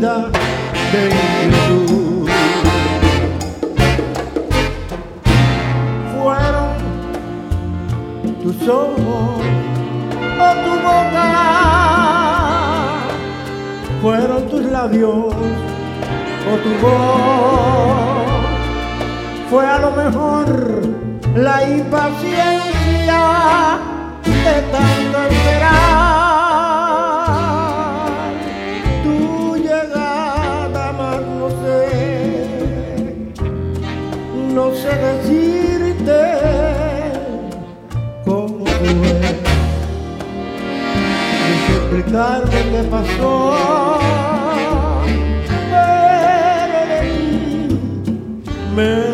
De inquietud. Fueron tus ojos o tu boca, fueron tus labios o tu voz. Fue a lo mejor la impaciencia de tanto esperar. Explicarme qué pasó, pero de ti me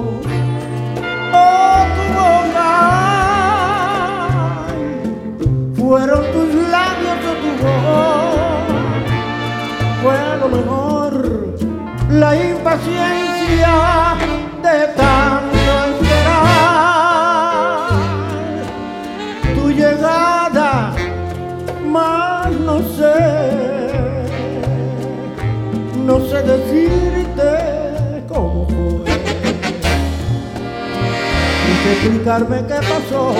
explicarme qué pasó,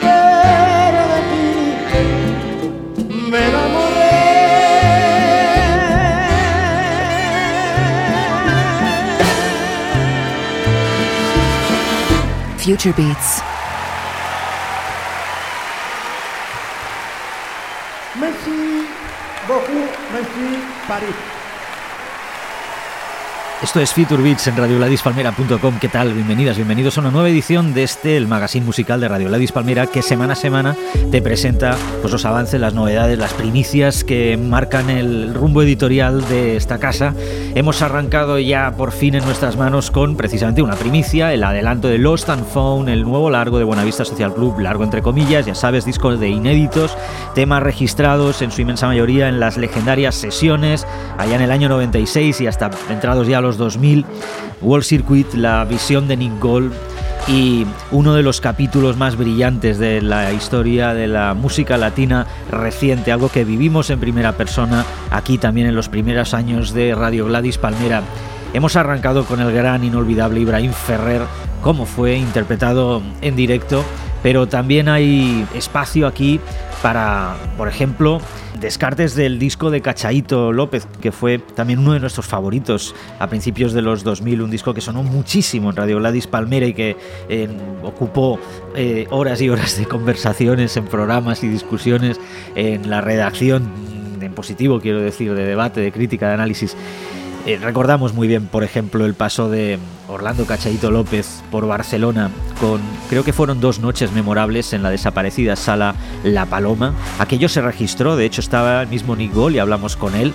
pero de ti me enamoré. Future Beats. París. Esto es Future Beats en radiogladispalmera.com. ¿Qué tal? Bienvenidas, bienvenidos a una nueva edición de este, el magazine musical de Radio Gladys Palmera, que semana a semana te presenta pues, los avances, las novedades, las primicias que marcan el rumbo editorial de esta casa. Hemos arrancado ya por fin en nuestras manos con precisamente una primicia, el adelanto de Lost and Found, el nuevo largo de Buenavista Social Club, largo entre comillas, ya sabes, discos de inéditos, temas registrados en su inmensa mayoría en las legendarias sesiones, allá en el año 96 y hasta entrados ya los 2000, Wall Circuit, la visión de Nick Gold y uno de los capítulos más brillantes de la historia de la música latina reciente, algo que vivimos en primera persona aquí también en los primeros años de Radio Gladys Palmera. Hemos arrancado con el gran inolvidable Ibrahim Ferrer, como fue interpretado en directo, pero también hay espacio aquí para, por ejemplo, descartes del disco de Cachaito López, que fue también uno de nuestros favoritos a principios de los 2000, un disco que sonó muchísimo en Radio Gladys Palmera y que eh, ocupó eh, horas y horas de conversaciones en programas y discusiones en la redacción, en positivo quiero decir, de debate, de crítica, de análisis. Eh, recordamos muy bien, por ejemplo, el paso de Orlando Cachaito López por Barcelona con, creo que fueron dos noches memorables en la desaparecida sala La Paloma. Aquello se registró, de hecho estaba el mismo Nick Gol y hablamos con él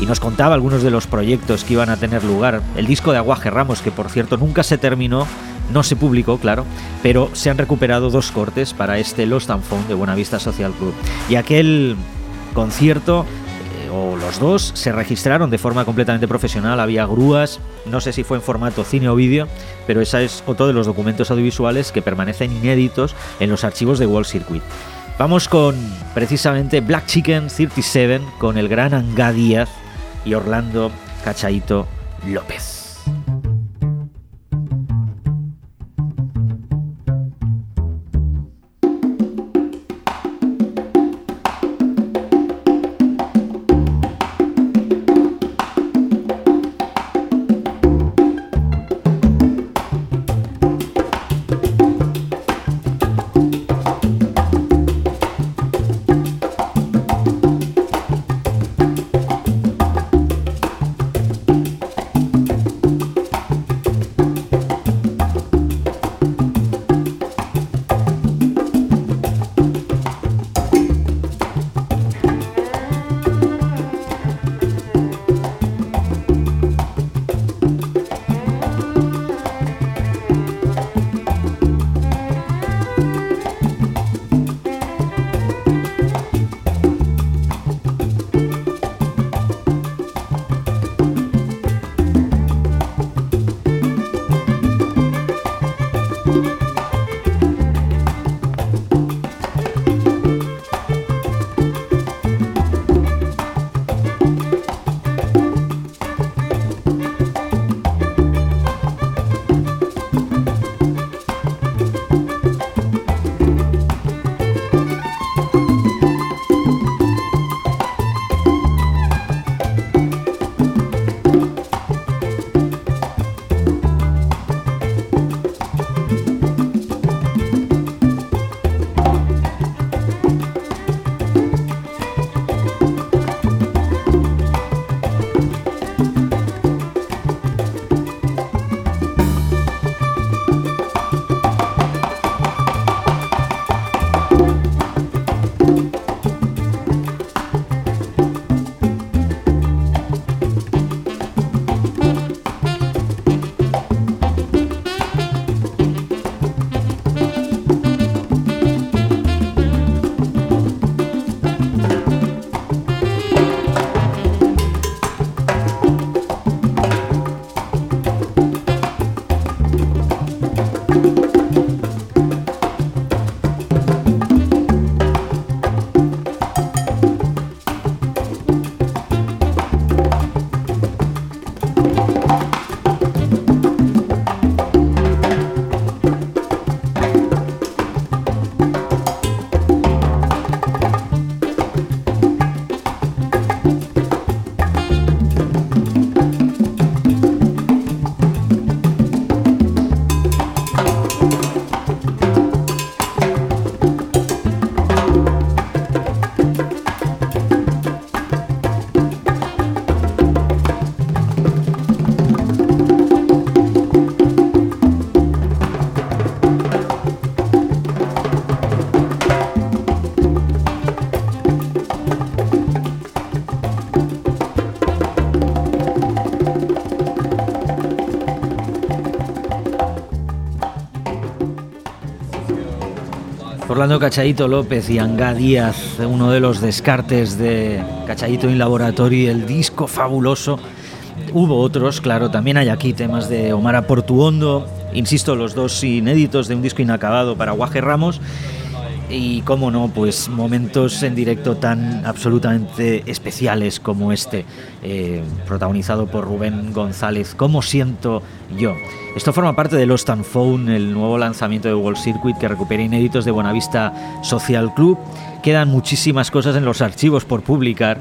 y nos contaba algunos de los proyectos que iban a tener lugar. El disco de Aguaje Ramos, que por cierto nunca se terminó, no se publicó, claro, pero se han recuperado dos cortes para este Lost and Found de Buenavista Social Club. Y aquel concierto o los dos se registraron de forma completamente profesional, había grúas, no sé si fue en formato cine o vídeo, pero esa es otro de los documentos audiovisuales que permanecen inéditos en los archivos de Wall Circuit. Vamos con precisamente Black Chicken 37 con el gran Anga Díaz y Orlando Cachaito López. Orlando Cachadito López y Anga Díaz, uno de los descartes de Cachadito in Laboratory, el disco fabuloso. Hubo otros, claro, también hay aquí temas de Omar Portuondo, insisto, los dos inéditos de un disco inacabado para Guaje Ramos. y cómo no, pues momentos en directo tan absolutamente especiales como este, eh, protagonizado por Rubén González, ¿Cómo siento yo? Esto forma parte de Lost and Phone, el nuevo lanzamiento de Wall Circuit que recupera inéditos de Buenavista Social Club. Quedan muchísimas cosas en los archivos por publicar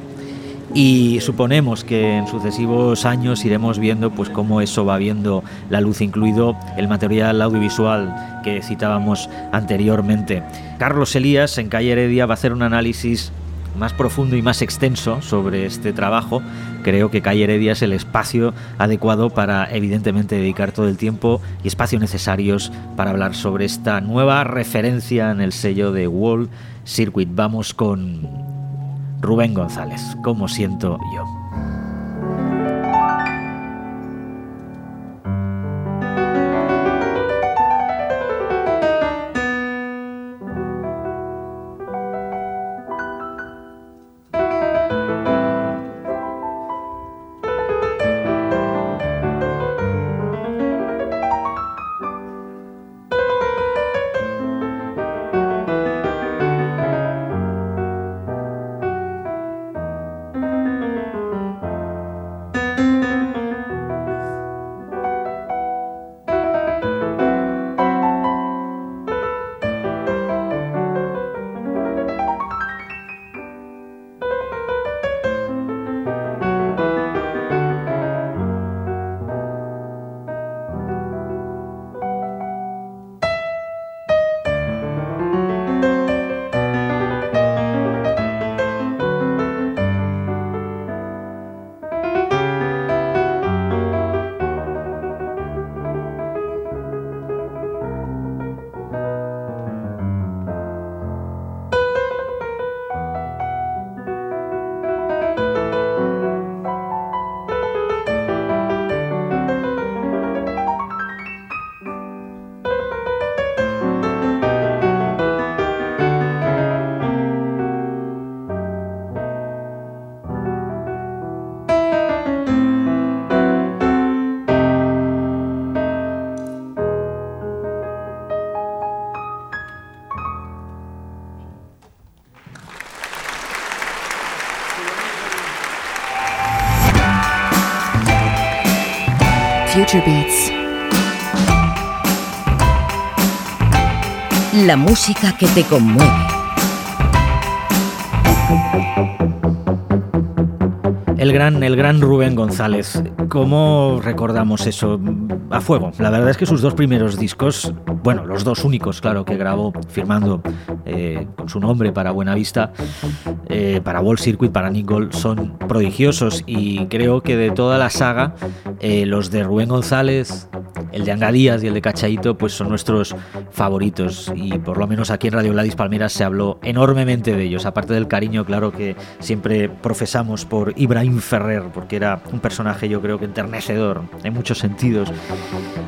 y suponemos que en sucesivos años iremos viendo pues cómo eso va viendo la luz, incluido el material audiovisual que citábamos anteriormente. Carlos Elías en Calle Heredia va a hacer un análisis más profundo y más extenso sobre este trabajo. Creo que Calle Heredia es el espacio adecuado para evidentemente dedicar todo el tiempo y espacio necesarios para hablar sobre esta nueva referencia en el sello de Wall Circuit. Vamos con Rubén González, ¿cómo siento yo? Beats. La música que te conmueve. El gran, el gran Rubén González. ¿Cómo recordamos eso? A fuego. La verdad es que sus dos primeros discos, bueno, los dos únicos, claro, que grabó firmando eh, con su nombre para Buenavista, eh, para Wall Circuit, para Nick Gold, son prodigiosos y creo que de toda la saga, eh, los de Rubén González, el de Anga Díaz y el de Cachaito, pues son nuestros favoritos. Y por lo menos aquí en Radio Gladys Palmeras se habló enormemente de ellos, aparte del cariño, claro, que siempre profesamos por Ibrahim Ferrer, porque era un personaje yo creo que enternecedor en muchos sentidos,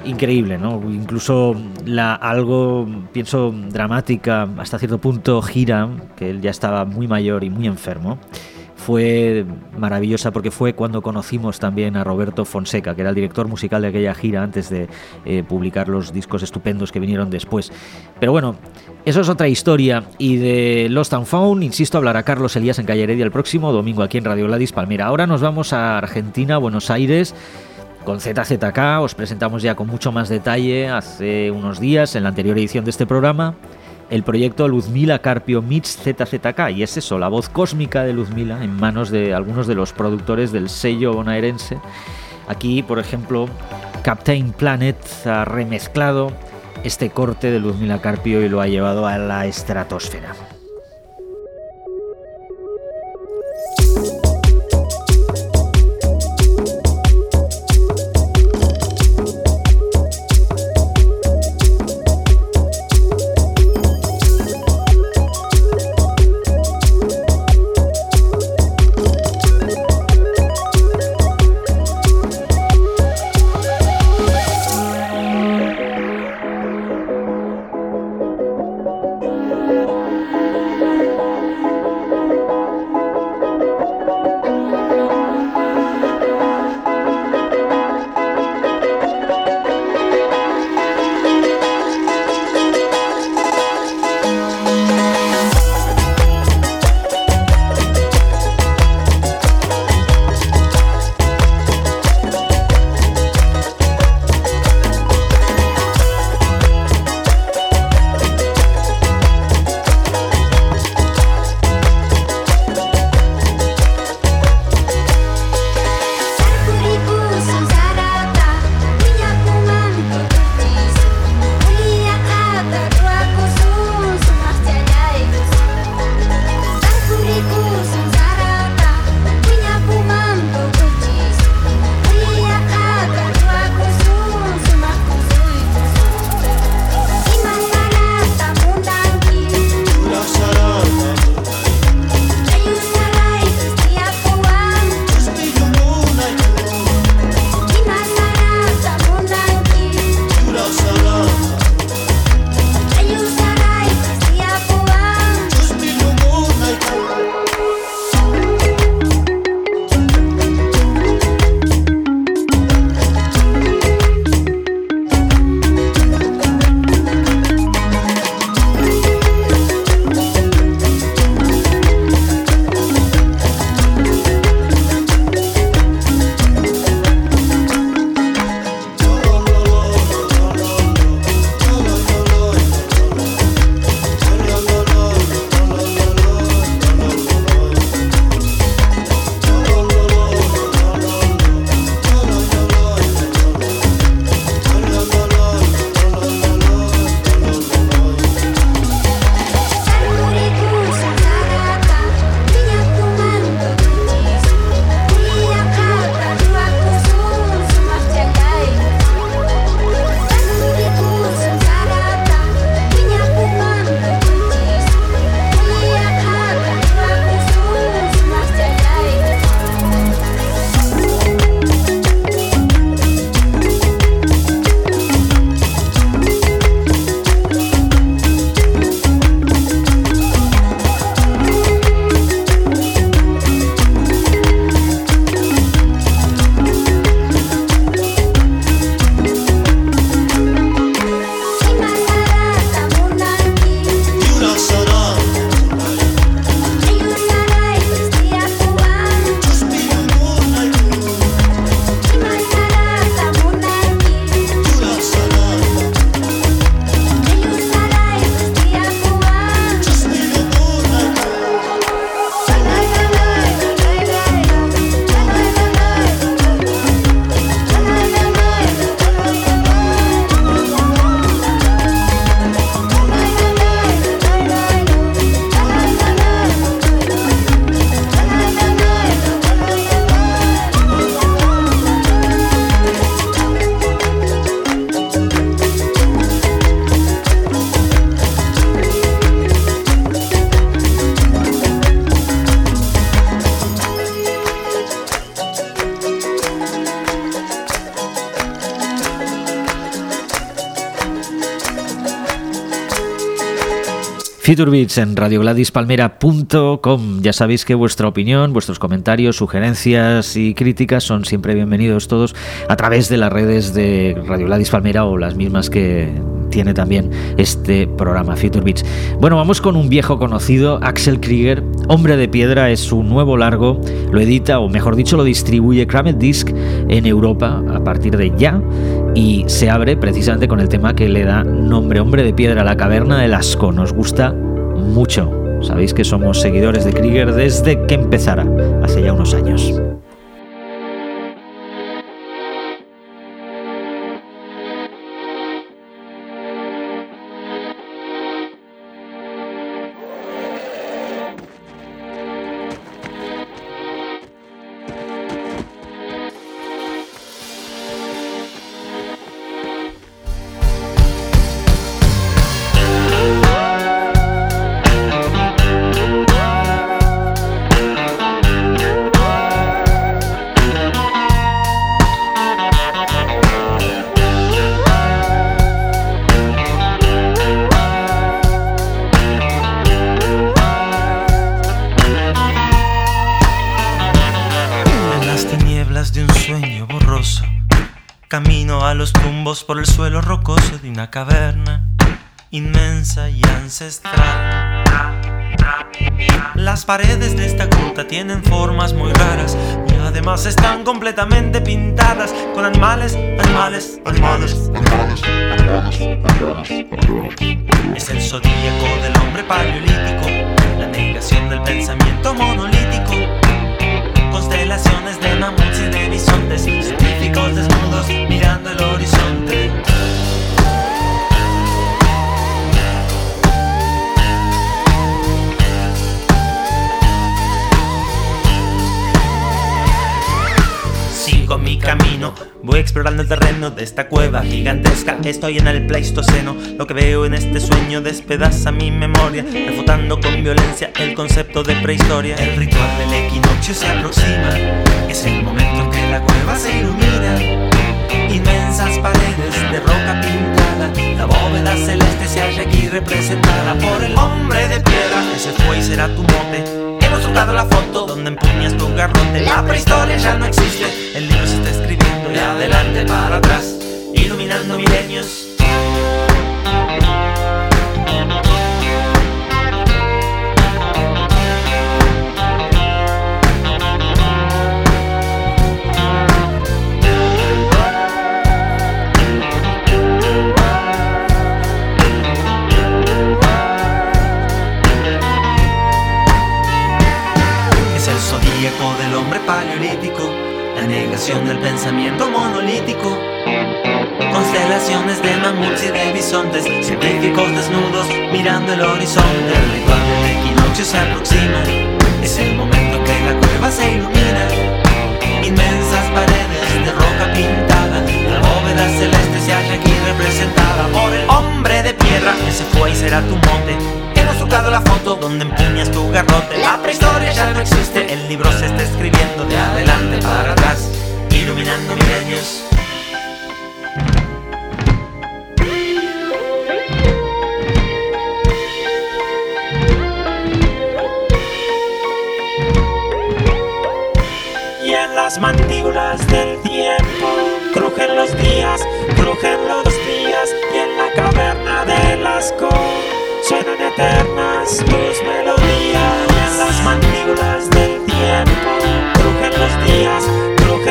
increíble, ¿no? Incluso la algo, pienso, dramática, hasta cierto punto gira, que él ya estaba muy mayor y muy enfermo fue maravillosa porque fue cuando conocimos también a Roberto Fonseca, que era el director musical de aquella gira antes de eh, publicar los discos estupendos que vinieron después. Pero bueno, eso es otra historia. Y de Lost and Found, insisto, hablará Carlos Elías en Calle Heredia el próximo domingo aquí en Radio Gladys Palmera. Ahora nos vamos a Argentina, Buenos Aires con ZZK. Os presentamos ya con mucho más detalle hace unos días en la anterior edición de este programa el proyecto Luzmila Carpio Meets ZZK y es eso, la voz cósmica de Luzmila en manos de algunos de los productores del sello bonaerense. Aquí, por ejemplo, Captain Planet ha remezclado este corte de Luzmila Carpio y lo ha llevado a la estratosfera. Future Beats en radiogradispalmera.com. Ya sabéis que vuestra opinión, vuestros comentarios, sugerencias y críticas son siempre bienvenidos todos a través de las redes de Radio Gladys Palmera o las mismas que tiene también este programa Future Beats. Bueno, vamos con un viejo conocido, Axel Krieger. Hombre de Piedra es su nuevo largo. Lo edita, o mejor dicho, lo distribuye Kramet Disc en Europa a partir de ya y se abre precisamente con el tema que le da nombre Hombre de Piedra, la caverna del asco. Nos gusta mucho. Sabéis que somos seguidores de Krieger desde que empezara, hace ya unos años. Pensamiento monolítico, de esta cueva gigantesca. Estoy en el Pleistoceno, lo que veo en este sueño despedaza mi memoria, refutando con violencia el concepto de prehistoria. El ritual del equinoccio se aproxima, es el momento en que la cueva se ilumina. Inmensas paredes de roca pintada, la bóveda celeste se halla aquí representada por el hombre de piedra. Ese fue y será tu mote Hemos trucado la foto donde empuñas tu garrote. La prehistoria ya no existe. El libro se está escribiendo de adelante para atrás, iluminando milenios. Del pensamiento monolítico. Constelaciones de mamuts y de bisontes, científicos desnudos mirando el horizonte. El ritual del equinoccio se aproxima, es el momento en que la cueva se ilumina. Inmensas paredes de roca pintada, la bóveda celeste se halla aquí representada por el hombre de piedra que se fue y será tu monte la foto donde empuñas tu garrote. La prehistoria ya no existe, el libro se está escribiendo de adelante para atrás, iluminando milenios. Y en las mandíbulas del tiempo crujen los días, crujen los días, y en la caverna de las cosas suenan eternas tus melodías en las mandíbulas del tiempo. Crujen los días,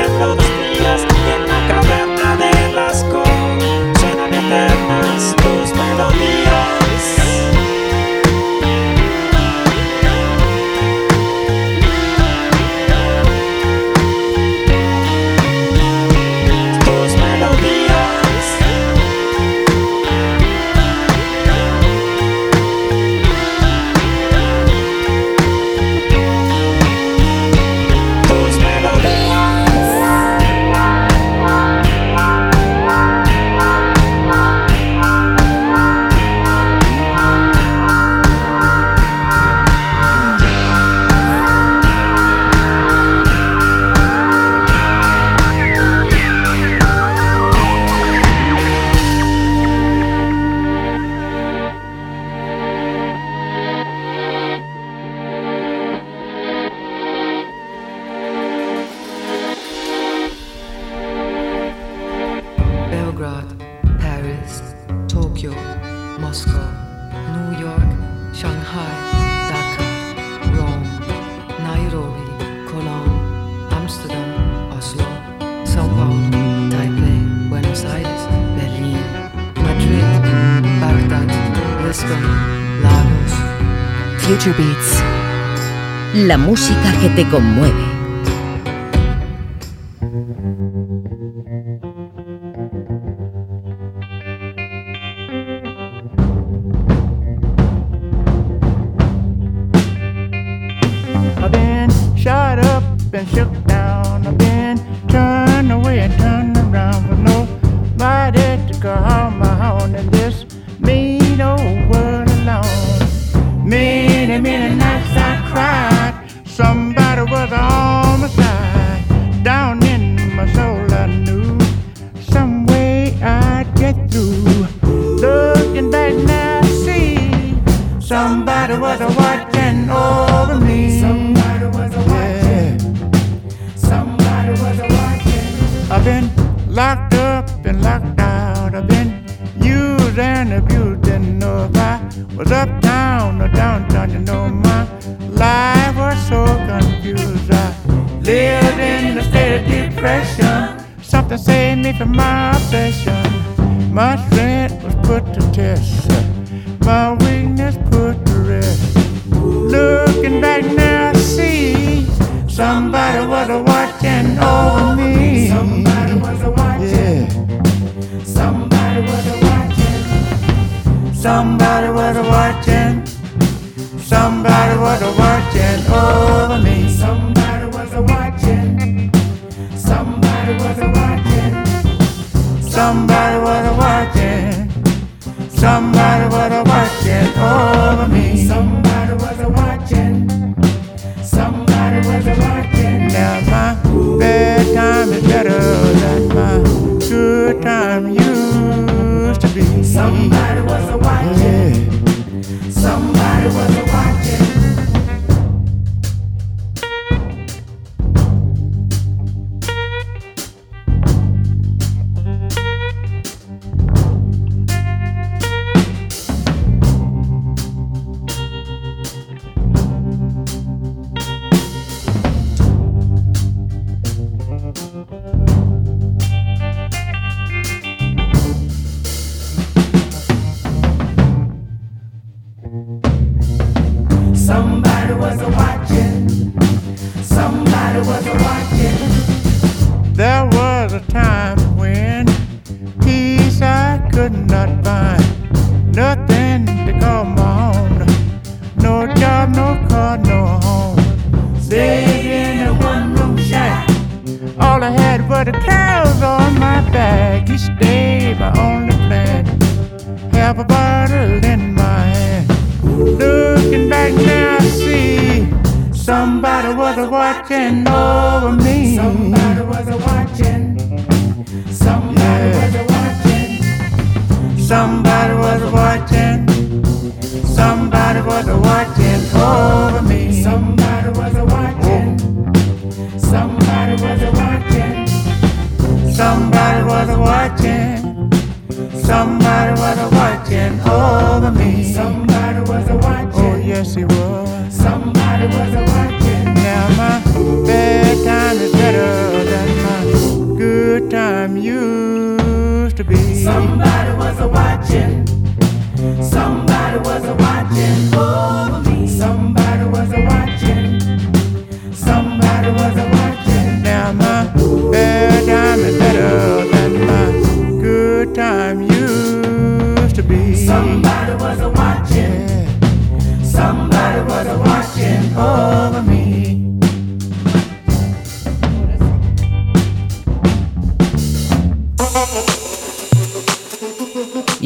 crujen los días Future Beats. La música que te conmueve. so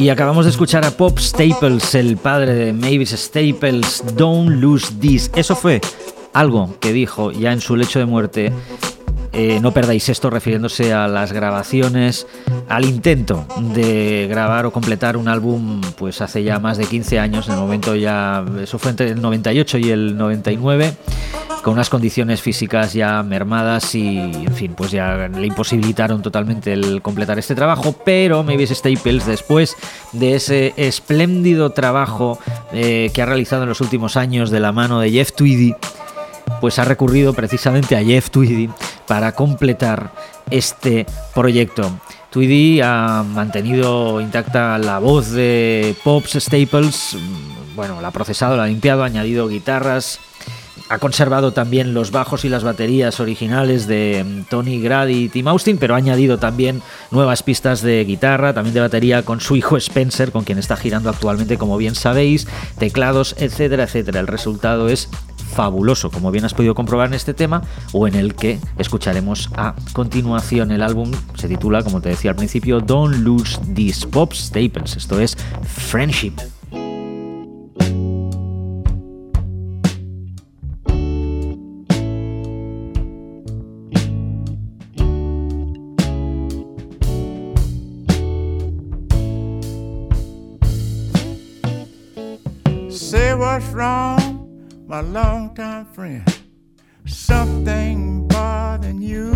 Y acabamos de escuchar a Pop Staples, el padre de Mavis Staples, Don't Lose This. Eso fue algo que dijo ya en su lecho de muerte eh, no perdáis esto refiriéndose a las grabaciones, al intento de grabar o completar un álbum pues hace ya más de 15 años, en el momento ya, eso fue entre el 98 y el 99 con unas condiciones físicas ya mermadas y, en fin, pues ya le imposibilitaron totalmente el completar este trabajo, pero Mavis Staples, después de ese espléndido trabajo eh, que ha realizado en los últimos años de la mano de Jeff Tweedy, pues ha recurrido precisamente a Jeff Tweedy para completar este proyecto. Tweedy ha mantenido intacta la voz de Pops Staples, bueno, la ha procesado, la ha limpiado, ha añadido guitarras, ha conservado también los bajos y las baterías originales de mm, Tony Grady y Tim Austin, pero ha añadido también nuevas pistas de guitarra, también de batería con su hijo Spencer, con quien está girando actualmente, como bien sabéis, teclados, etcétera, etcétera. El resultado es fabuloso, como bien has podido comprobar en este tema, o en el que escucharemos a continuación. El álbum se titula, como te decía al principio, Don't Lose These Pop Staples, esto es Friendship. what's wrong, my longtime friend. Something bothering you.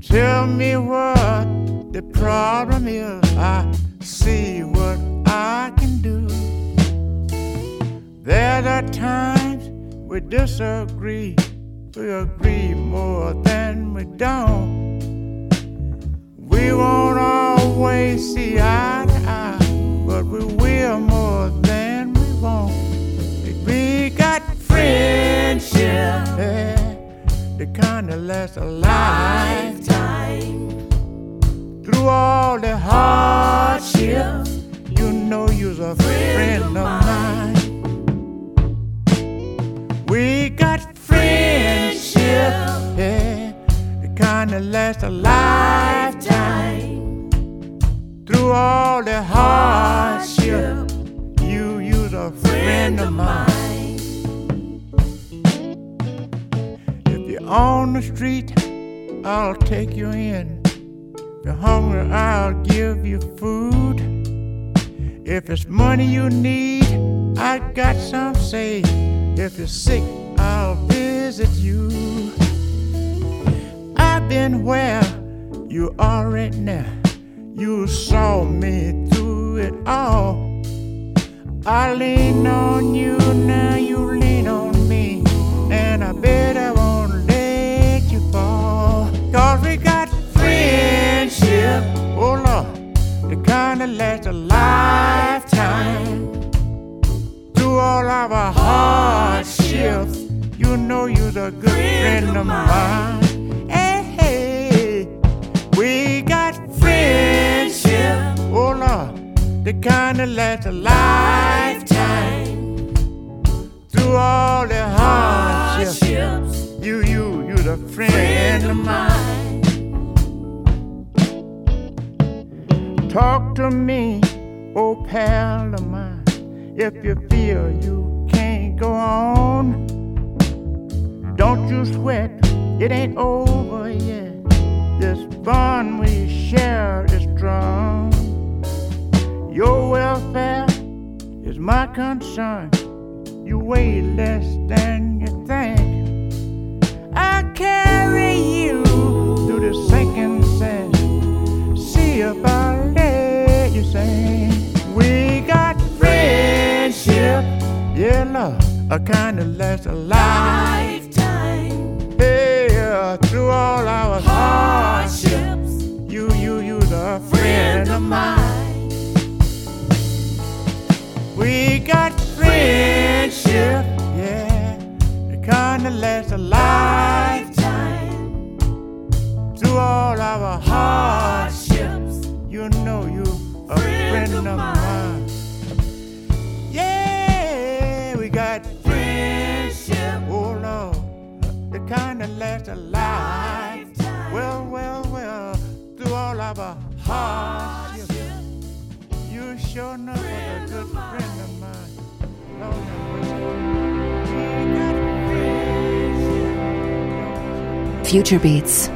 Tell me what the problem is. I see what I can do. There are times we disagree. We agree more than we don't. We won't always see eye to eye, but we will friendship, yeah, the kind that lasts a lifetime. Through all the hardships, you know you're a friend of mine. We got friendship, yeah, the kind that lasts a lifetime. Through all the hardships you you's a friend of mine. On the street, I'll take you in. If you're hungry, I'll give you food. If it's money you need, I got some saved. If you're sick, I'll visit you. I've been where you are right now. You saw me through it all. I lean on you, now you lean all our hardships, you know you're the good friend, friend of mine. Hey, hey, we got friendship, oh Lord. The kind that lasts a lifetime. Through all the hardships, you, you, you're the friend, friend of mine. Talk to me, oh pal of mine, if you feel you can't go on. Don't you sweat, it ain't over yet. This bond we share is strong. Your welfare is my concern. You weigh less than you think. A kind of lasts a lifetime. Hey, yeah, through all our hardships, you, you, you, the friend of mine. We got friendship, yeah, the kind that lasts a lifetime. Through all our hardships, you know you a friend of mine. Kind that lasts a lifetime. Well, well, well, through all our hardships sure enough a good friend of mine. Lord Future Beats.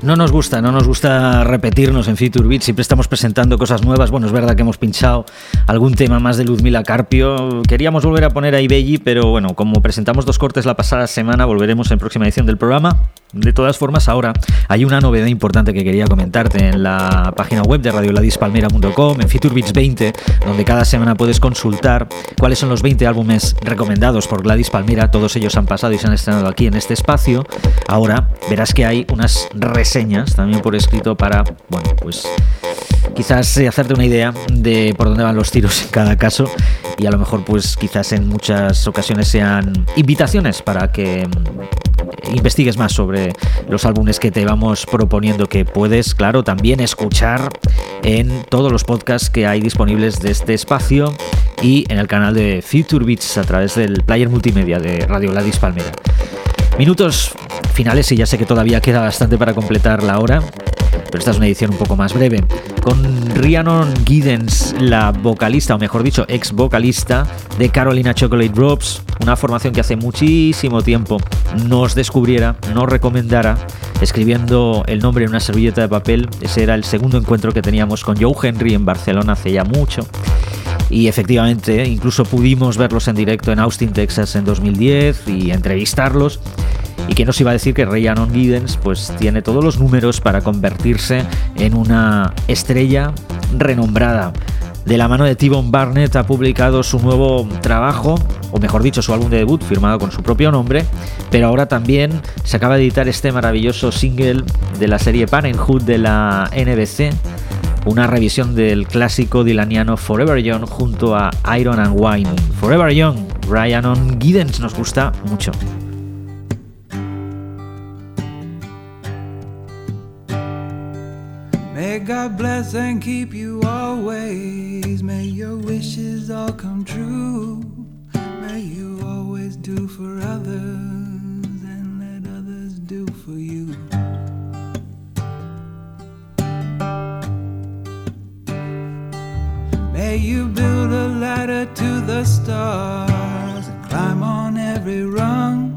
No nos gusta, no nos gusta repetirnos en Future Beat, siempre estamos presentando cosas nuevas. Bueno, es verdad que hemos pinchado algún tema más de Luzmila Carpio. Queríamos volver a poner a Ibelli, pero bueno, como presentamos dos cortes la pasada semana, volveremos en próxima edición del programa. De todas formas, ahora hay una novedad importante que quería comentarte en la página web de radioladispalmera.com, en Beats 20, donde cada semana puedes consultar cuáles son los 20 álbumes recomendados por Gladys Palmera. Todos ellos han pasado y se han estrenado aquí en este espacio. Ahora verás que hay unas también por escrito para, bueno, pues quizás eh, hacerte una idea de por dónde van los tiros en cada caso y a lo mejor pues quizás en muchas ocasiones sean invitaciones para que mm, investigues más sobre los álbumes que te vamos proponiendo que puedes claro también escuchar en todos los podcasts que hay disponibles de este espacio y en el canal de Future Beats a través del player multimedia de Radio Gladys Palmera. Minutos finales y ya sé que todavía queda bastante para completar la hora, pero esta es una edición un poco más breve. Con Rhiannon Giddens, la vocalista, o mejor dicho, ex vocalista de Carolina Chocolate Drops, una formación que hace muchísimo tiempo nos descubriera, nos recomendara, escribiendo el nombre en una servilleta de papel. Ese era el segundo encuentro que teníamos con Joe Henry en Barcelona hace ya mucho. Y efectivamente, incluso pudimos verlos en directo en Austin, Texas en 2010 y entrevistarlos. Y que nos iba a decir que Rhiannon Giddens pues tiene todos los números para convertirse en una estrella renombrada. De la mano de T-Bone Barnett ha publicado su nuevo trabajo, o mejor dicho, su álbum de debut firmado con su propio nombre, pero ahora también se acaba de editar este maravilloso single de la serie Parenthood de la NBC, una revisión del clásico dilaniano Forever Young junto a Iron and Wine. Forever Young, Rhiannon Giddens nos gusta mucho. May God bless and keep you always. May your wishes all come true. May you always do for others and let others do for you. May you build a ladder to the stars and climb on every rung.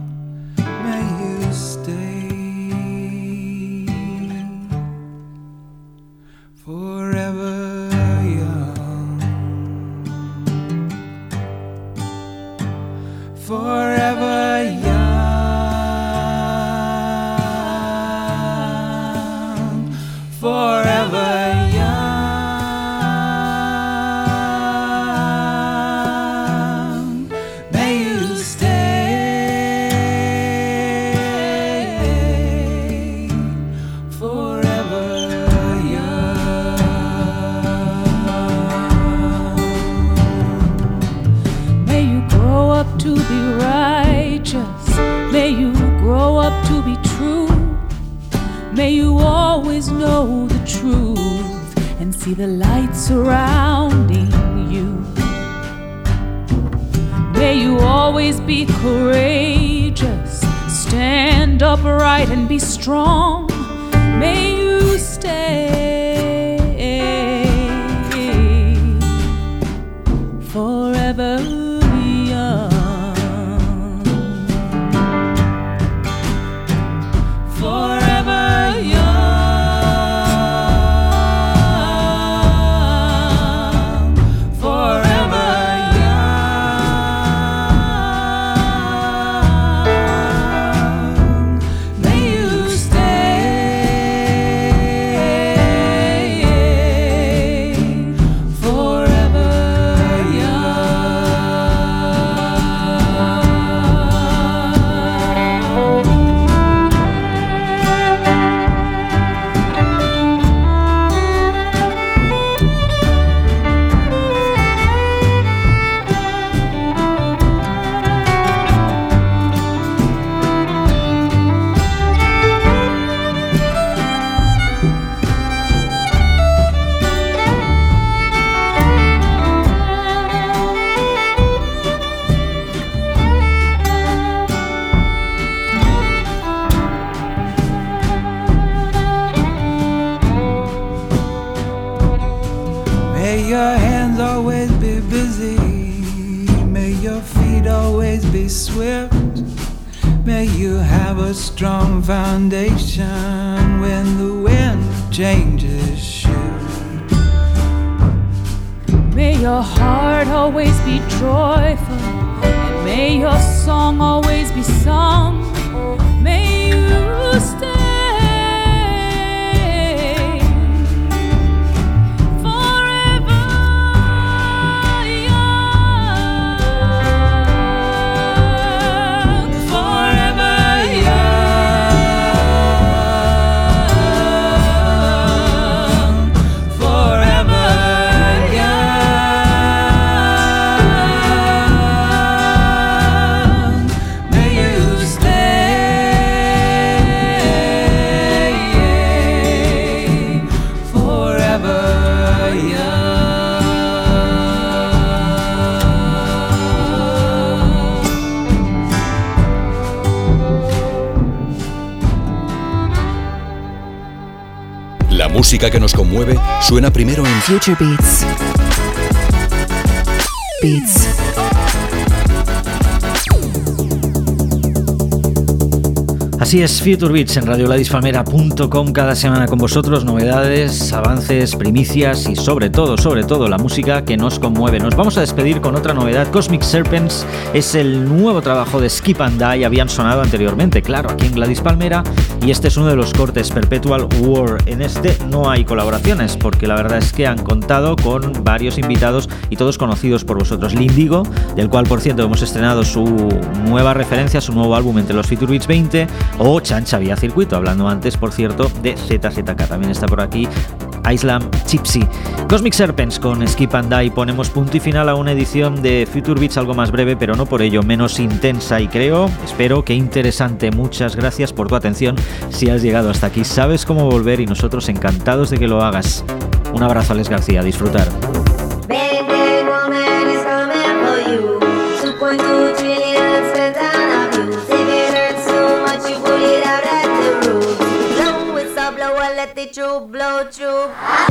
Música que nos conmueve suena primero en Future Beats. Beats. Así es, Future Beats en radioladisfalmera.com cada semana con vosotros, novedades, avances, primicias y sobre todo, sobre todo la música que nos conmueve. Nos vamos a despedir con otra novedad. Cosmic Serpents es el nuevo trabajo de Skip and Die, habían sonado anteriormente, claro, aquí en Gladys Palmera y este es uno de los cortes Perpetual War. En este no hay colaboraciones porque la verdad es que han contado con varios invitados y todos conocidos por vosotros. Lindigo, del cual por cierto hemos estrenado su nueva referencia, su nuevo álbum entre los Future Beats 20 o Chancha Vía Circuito, hablando antes, por cierto, de ZZK. También está por aquí Islam Chipsy. Cosmic Serpents con Skip and Die ponemos punto y final a una edición de Future Beats algo más breve, pero no por ello menos intensa y creo, espero que interesante. Muchas gracias por tu atención. Si has llegado hasta aquí, sabes cómo volver y nosotros encantados de que lo hagas. Un abrazo, Alex García. Disfrutar. YouTube.